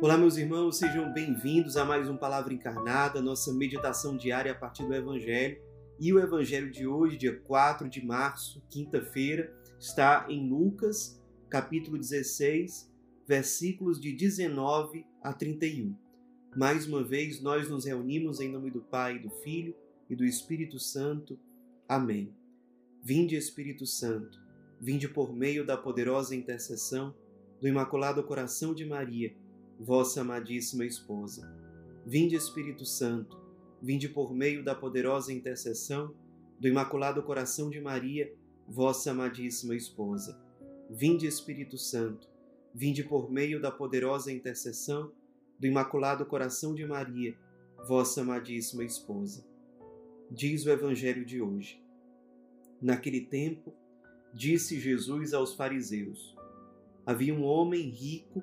Olá, meus irmãos, sejam bem-vindos a mais um Palavra Encarnada, nossa meditação diária a partir do Evangelho. E o Evangelho de hoje, dia 4 de março, quinta-feira, está em Lucas, capítulo 16, versículos de 19 a 31. Mais uma vez, nós nos reunimos em nome do Pai, do Filho e do Espírito Santo. Amém. Vinde, Espírito Santo, vinde por meio da poderosa intercessão do Imaculado Coração de Maria vossa amadíssima esposa. Vinde, Espírito Santo, vinde por meio da poderosa intercessão do Imaculado Coração de Maria, vossa amadíssima esposa. Vinde, Espírito Santo, vinde por meio da poderosa intercessão do Imaculado Coração de Maria, vossa amadíssima esposa. Diz o Evangelho de hoje. Naquele tempo, disse Jesus aos fariseus: Havia um homem rico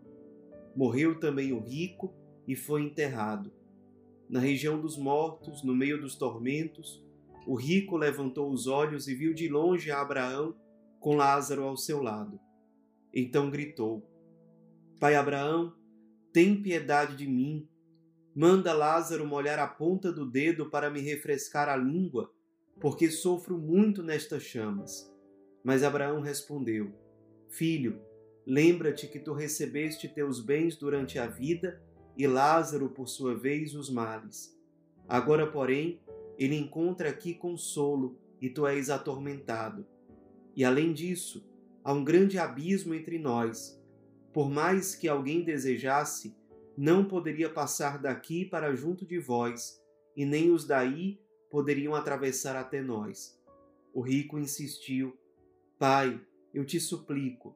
Morreu também o rico e foi enterrado. Na região dos mortos, no meio dos tormentos, o rico levantou os olhos e viu de longe Abraão com Lázaro ao seu lado. Então gritou: Pai Abraão, tem piedade de mim. Manda Lázaro molhar a ponta do dedo para me refrescar a língua, porque sofro muito nestas chamas. Mas Abraão respondeu: Filho, Lembra-te que tu recebeste teus bens durante a vida e Lázaro, por sua vez, os males. Agora, porém, ele encontra aqui consolo e tu és atormentado. E além disso, há um grande abismo entre nós. Por mais que alguém desejasse, não poderia passar daqui para junto de vós, e nem os daí poderiam atravessar até nós. O rico insistiu: Pai, eu te suplico,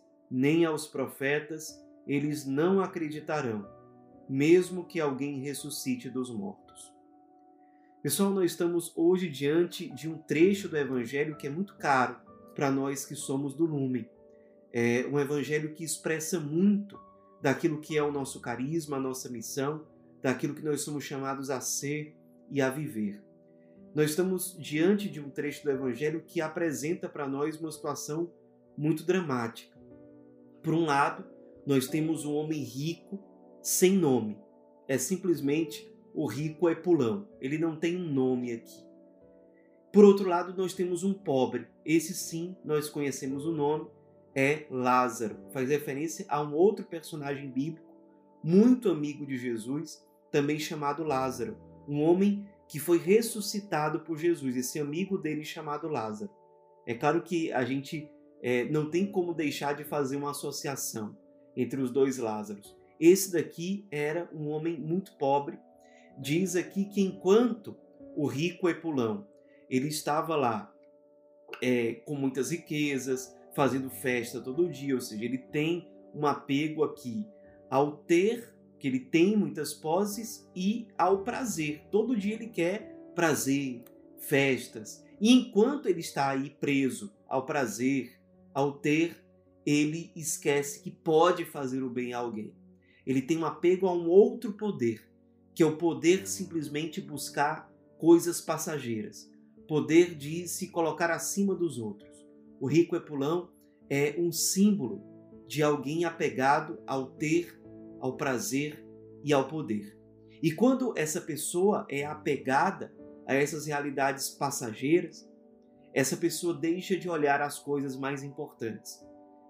nem aos profetas, eles não acreditarão, mesmo que alguém ressuscite dos mortos. Pessoal, nós estamos hoje diante de um trecho do Evangelho que é muito caro para nós que somos do Lumen. É um Evangelho que expressa muito daquilo que é o nosso carisma, a nossa missão, daquilo que nós somos chamados a ser e a viver. Nós estamos diante de um trecho do Evangelho que apresenta para nós uma situação muito dramática. Por um lado, nós temos um homem rico sem nome. É simplesmente o rico é pulão. Ele não tem um nome aqui. Por outro lado, nós temos um pobre. Esse sim, nós conhecemos o nome, é Lázaro. Faz referência a um outro personagem bíblico muito amigo de Jesus, também chamado Lázaro, um homem que foi ressuscitado por Jesus, esse amigo dele chamado Lázaro. É claro que a gente é, não tem como deixar de fazer uma associação entre os dois Lázaros. Esse daqui era um homem muito pobre. Diz aqui que enquanto o rico Epulão ele estava lá é, com muitas riquezas, fazendo festa todo dia, ou seja, ele tem um apego aqui ao ter, que ele tem muitas posses, e ao prazer. Todo dia ele quer prazer, festas. E enquanto ele está aí preso ao prazer, ao ter, ele esquece que pode fazer o bem a alguém. Ele tem um apego a um outro poder, que é o poder simplesmente buscar coisas passageiras, poder de se colocar acima dos outros. O rico Epulão é um símbolo de alguém apegado ao ter, ao prazer e ao poder. E quando essa pessoa é apegada a essas realidades passageiras, essa pessoa deixa de olhar as coisas mais importantes.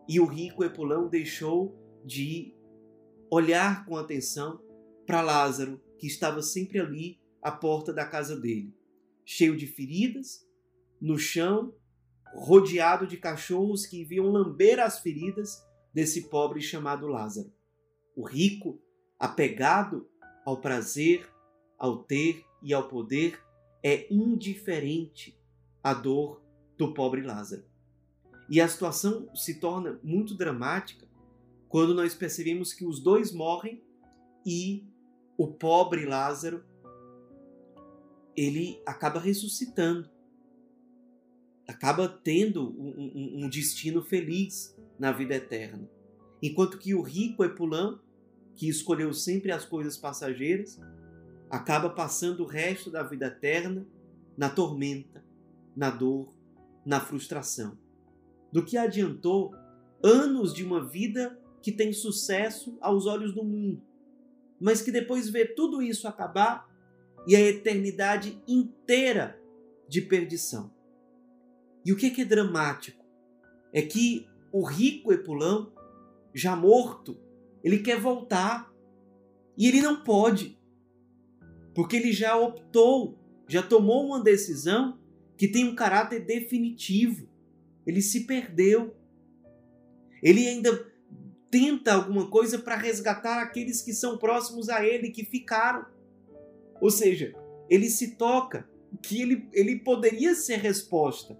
E o rico Epulão deixou de olhar com atenção para Lázaro, que estava sempre ali à porta da casa dele, cheio de feridas, no chão, rodeado de cachorros que vinham lamber as feridas desse pobre chamado Lázaro. O rico, apegado ao prazer, ao ter e ao poder, é indiferente à dor do pobre Lázaro. E a situação se torna muito dramática quando nós percebemos que os dois morrem e o pobre Lázaro ele acaba ressuscitando, acaba tendo um, um, um destino feliz na vida eterna. Enquanto que o rico Epulão, que escolheu sempre as coisas passageiras, acaba passando o resto da vida eterna na tormenta, na dor, na frustração. Do que adiantou anos de uma vida que tem sucesso aos olhos do mundo, mas que depois vê tudo isso acabar e a eternidade inteira de perdição. E o que é, dramático é que o rico Epulão, já morto, ele quer voltar e ele não pode, porque ele já optou, já tomou uma decisão que tem um caráter definitivo. Ele se perdeu. Ele ainda tenta alguma coisa para resgatar aqueles que são próximos a ele, que ficaram. Ou seja, ele se toca que ele, ele poderia ser resposta,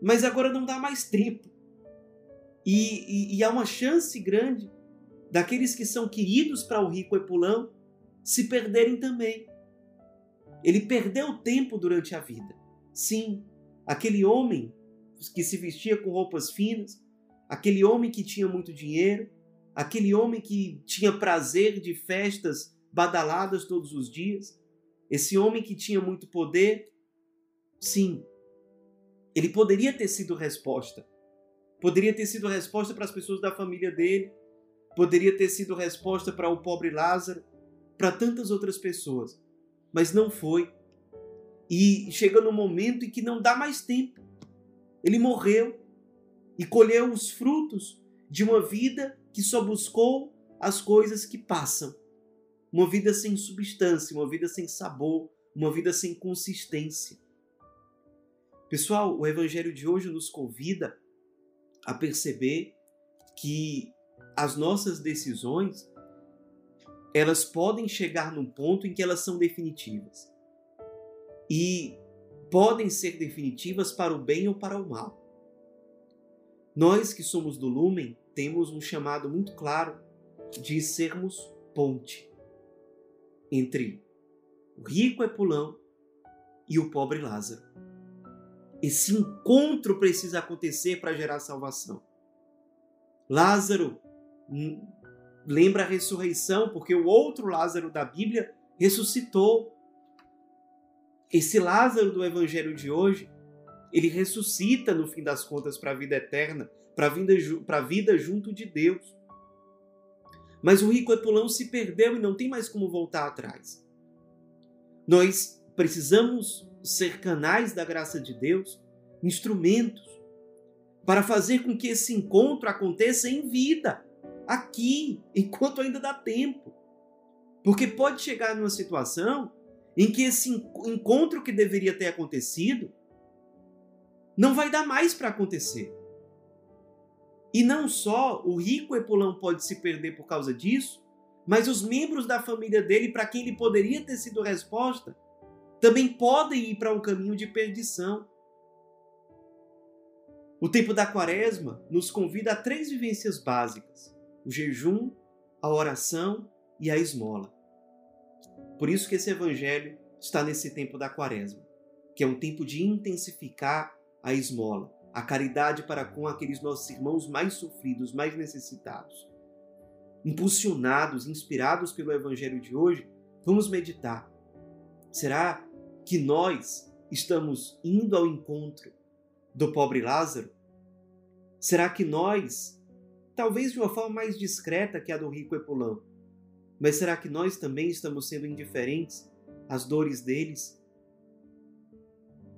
mas agora não dá mais tempo. E, e, e há uma chance grande daqueles que são queridos para o rico Epulão se perderem também. Ele perdeu tempo durante a vida. Sim, aquele homem que se vestia com roupas finas, aquele homem que tinha muito dinheiro, aquele homem que tinha prazer de festas badaladas todos os dias, esse homem que tinha muito poder, sim, ele poderia ter sido resposta. Poderia ter sido resposta para as pessoas da família dele, poderia ter sido resposta para o pobre Lázaro, para tantas outras pessoas, mas não foi. E chega no momento em que não dá mais tempo. Ele morreu e colheu os frutos de uma vida que só buscou as coisas que passam uma vida sem substância, uma vida sem sabor, uma vida sem consistência. Pessoal, o Evangelho de hoje nos convida a perceber que as nossas decisões elas podem chegar num ponto em que elas são definitivas. E podem ser definitivas para o bem ou para o mal. Nós que somos do Lumen temos um chamado muito claro de sermos ponte entre o rico Epulão e o pobre Lázaro. Esse encontro precisa acontecer para gerar salvação. Lázaro hum, lembra a ressurreição, porque o outro Lázaro da Bíblia ressuscitou. Esse Lázaro do evangelho de hoje, ele ressuscita no fim das contas para a vida eterna, para a vida, vida junto de Deus. Mas o rico Epulão se perdeu e não tem mais como voltar atrás. Nós precisamos ser canais da graça de Deus, instrumentos, para fazer com que esse encontro aconteça em vida, aqui, enquanto ainda dá tempo. Porque pode chegar numa situação em que esse encontro que deveria ter acontecido não vai dar mais para acontecer. E não só o rico Epulão pode se perder por causa disso, mas os membros da família dele, para quem ele poderia ter sido resposta, também podem ir para um caminho de perdição. O tempo da quaresma nos convida a três vivências básicas: o jejum, a oração e a esmola. Por isso que esse evangelho está nesse tempo da quaresma, que é um tempo de intensificar a esmola a caridade para com aqueles nossos irmãos mais sofridos, mais necessitados. Impulsionados, inspirados pelo Evangelho de hoje, vamos meditar. Será que nós estamos indo ao encontro do pobre Lázaro? Será que nós, talvez de uma forma mais discreta que a do rico Epulão, mas será que nós também estamos sendo indiferentes às dores deles?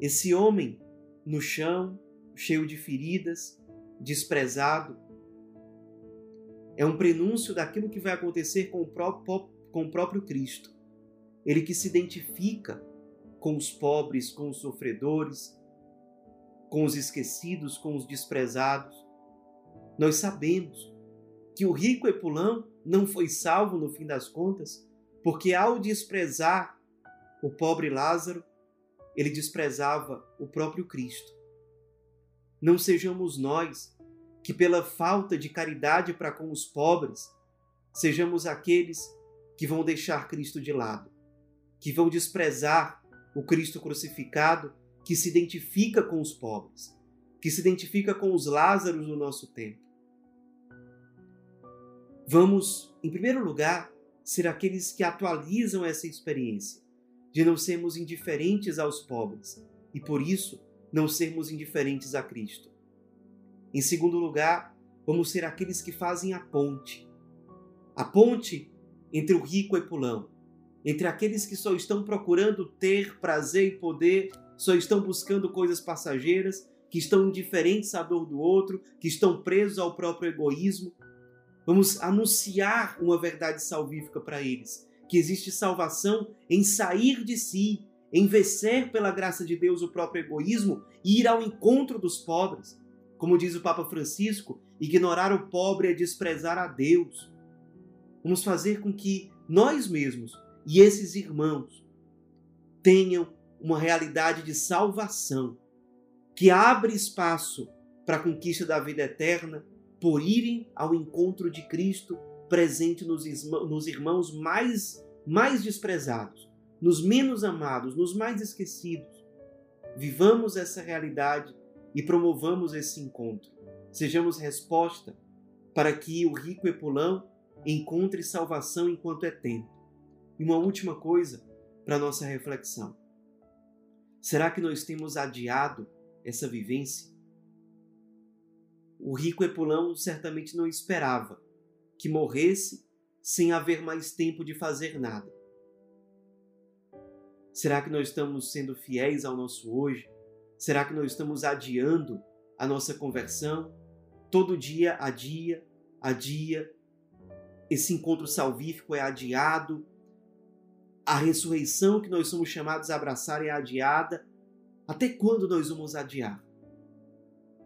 Esse homem no chão, cheio de feridas, desprezado. É um prenúncio daquilo que vai acontecer com o próprio, com o próprio Cristo. Ele que se identifica com os pobres, com os sofredores, com os esquecidos, com os desprezados. Nós sabemos que o rico Epulão não foi salvo no fim das contas, porque ao desprezar o pobre Lázaro, ele desprezava o próprio Cristo. Não sejamos nós que, pela falta de caridade para com os pobres, sejamos aqueles que vão deixar Cristo de lado, que vão desprezar o Cristo crucificado que se identifica com os pobres, que se identifica com os Lázaros do nosso tempo. Vamos, em primeiro lugar, ser aqueles que atualizam essa experiência de não sermos indiferentes aos pobres e, por isso, não sermos indiferentes a Cristo. Em segundo lugar, vamos ser aqueles que fazem a ponte. A ponte entre o rico e pulão, entre aqueles que só estão procurando ter prazer e poder, só estão buscando coisas passageiras, que estão indiferentes à dor do outro, que estão presos ao próprio egoísmo. Vamos anunciar uma verdade salvífica para eles, que existe salvação em sair de si, em vencer pela graça de Deus o próprio egoísmo e ir ao encontro dos pobres. Como diz o Papa Francisco, ignorar o pobre é desprezar a Deus. Vamos fazer com que nós mesmos e esses irmãos tenham uma realidade de salvação que abre espaço para a conquista da vida eterna por irem ao encontro de Cristo presente nos, irmãos mais, mais desprezados, nos menos amados, nos mais esquecidos. Vivamos essa realidade e promovamos esse encontro. Sejamos resposta para que o rico Epulão encontre salvação enquanto é tempo. E uma última coisa para nossa reflexão. Será que nós temos adiado essa vivência? O rico Epulão certamente não esperava que morresse sem haver mais tempo de fazer nada. Será que nós estamos sendo fiéis ao nosso hoje? Será que nós estamos adiando a nossa conversão? Todo dia, a dia, a dia, esse encontro salvífico é adiado, a ressurreição que nós somos chamados a abraçar é adiada. Até quando nós vamos adiar?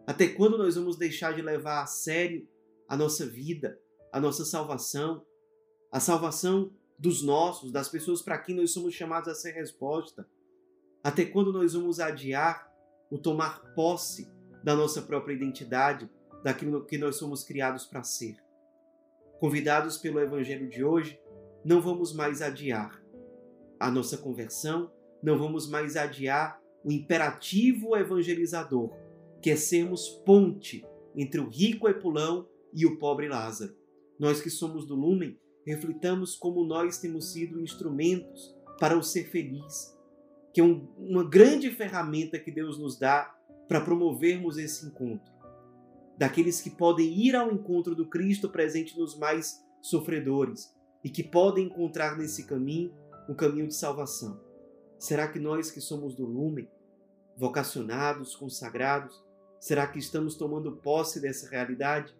Até quando nós vamos deixar de levar a sério a nossa vida, a nossa salvação, a salvação dos nossos, das pessoas para quem nós somos chamados a ser resposta? Até quando nós vamos adiar o tomar posse da nossa própria identidade, daquilo que nós somos criados para ser. Convidados pelo Evangelho de hoje, não vamos mais adiar a nossa conversão, não vamos mais adiar o imperativo evangelizador, que sermos ponte entre o rico Epulão e o pobre Lázaro. Nós que somos do Lumen, reflitamos como nós temos sido instrumentos para o ser feliz, que é um, uma grande ferramenta que Deus nos dá para promovermos esse encontro. Daqueles que podem ir ao encontro do Cristo presente nos mais sofredores e que podem encontrar nesse caminho um caminho de salvação. Será que nós que somos do lumen, vocacionados, consagrados, será que estamos tomando posse dessa realidade?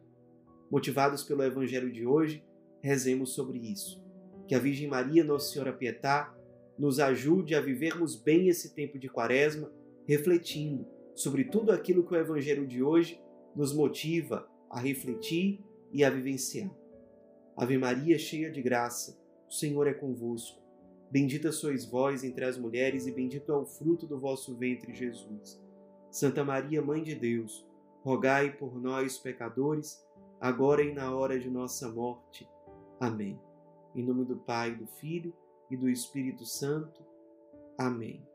Motivados pelo Evangelho de hoje, rezemos sobre isso. Que a Virgem Maria, Nossa Senhora Pietá, nos ajude a vivermos bem esse tempo de quaresma, refletindo sobre tudo aquilo que o Evangelho de hoje nos motiva a refletir e a vivenciar. Ave Maria, cheia de graça, o Senhor é convosco. Bendita sois vós entre as mulheres, e bendito é o fruto do vosso ventre, Jesus. Santa Maria, Mãe de Deus, rogai por nós, pecadores, agora e na hora de nossa morte. Amém. Em nome do Pai, do Filho e do Espírito Santo. Amém.